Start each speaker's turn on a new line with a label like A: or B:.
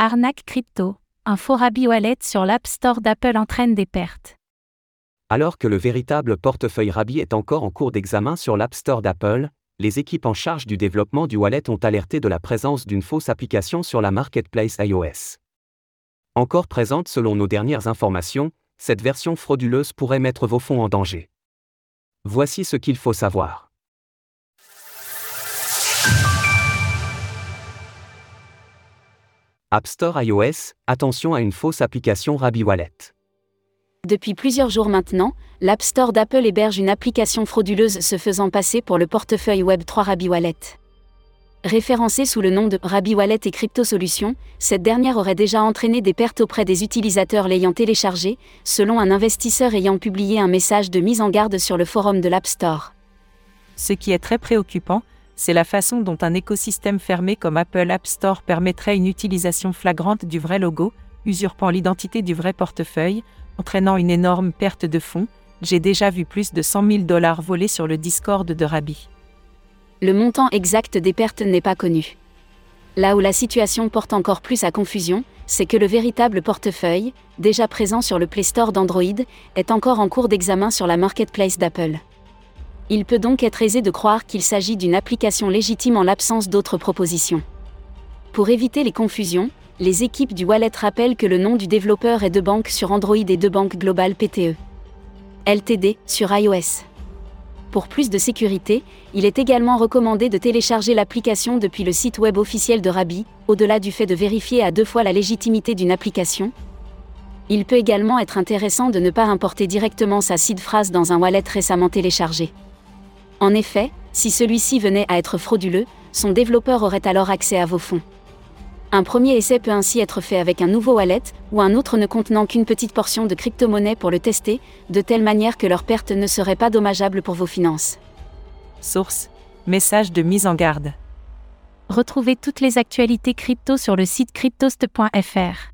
A: Arnaque crypto, un faux Rabi Wallet sur l'App Store d'Apple entraîne des pertes.
B: Alors que le véritable portefeuille Rabi est encore en cours d'examen sur l'App Store d'Apple, les équipes en charge du développement du wallet ont alerté de la présence d'une fausse application sur la marketplace iOS. Encore présente selon nos dernières informations, cette version frauduleuse pourrait mettre vos fonds en danger. Voici ce qu'il faut savoir. App Store iOS, attention à une fausse application Rabi Wallet.
C: Depuis plusieurs jours maintenant, l'App Store d'Apple héberge une application frauduleuse se faisant passer pour le portefeuille Web3 Rabi Wallet. Référencée sous le nom de Rabi Wallet et Crypto Solutions, cette dernière aurait déjà entraîné des pertes auprès des utilisateurs l'ayant téléchargée, selon un investisseur ayant publié un message de mise en garde sur le forum de l'App Store.
D: Ce qui est très préoccupant, c'est la façon dont un écosystème fermé comme Apple App Store permettrait une utilisation flagrante du vrai logo, usurpant l'identité du vrai portefeuille, entraînant une énorme perte de fonds. J'ai déjà vu plus de 100 000 dollars volés sur le Discord de Rabi.
C: Le montant exact des pertes n'est pas connu. Là où la situation porte encore plus à confusion, c'est que le véritable portefeuille, déjà présent sur le Play Store d'Android, est encore en cours d'examen sur la marketplace d'Apple. Il peut donc être aisé de croire qu'il s'agit d'une application légitime en l'absence d'autres propositions. Pour éviter les confusions, les équipes du wallet rappellent que le nom du développeur est de banque sur Android et de banque Global PTE. LTD sur iOS. Pour plus de sécurité, il est également recommandé de télécharger l'application depuis le site web officiel de Rabi, au-delà du fait de vérifier à deux fois la légitimité d'une application. Il peut également être intéressant de ne pas importer directement sa seed phrase dans un wallet récemment téléchargé. En effet, si celui-ci venait à être frauduleux, son développeur aurait alors accès à vos fonds. Un premier essai peut ainsi être fait avec un nouveau wallet, ou un autre ne contenant qu'une petite portion de crypto-monnaie pour le tester, de telle manière que leur perte ne serait pas dommageable pour vos finances.
D: Source Message de mise en garde.
A: Retrouvez toutes les actualités crypto sur le site cryptost.fr.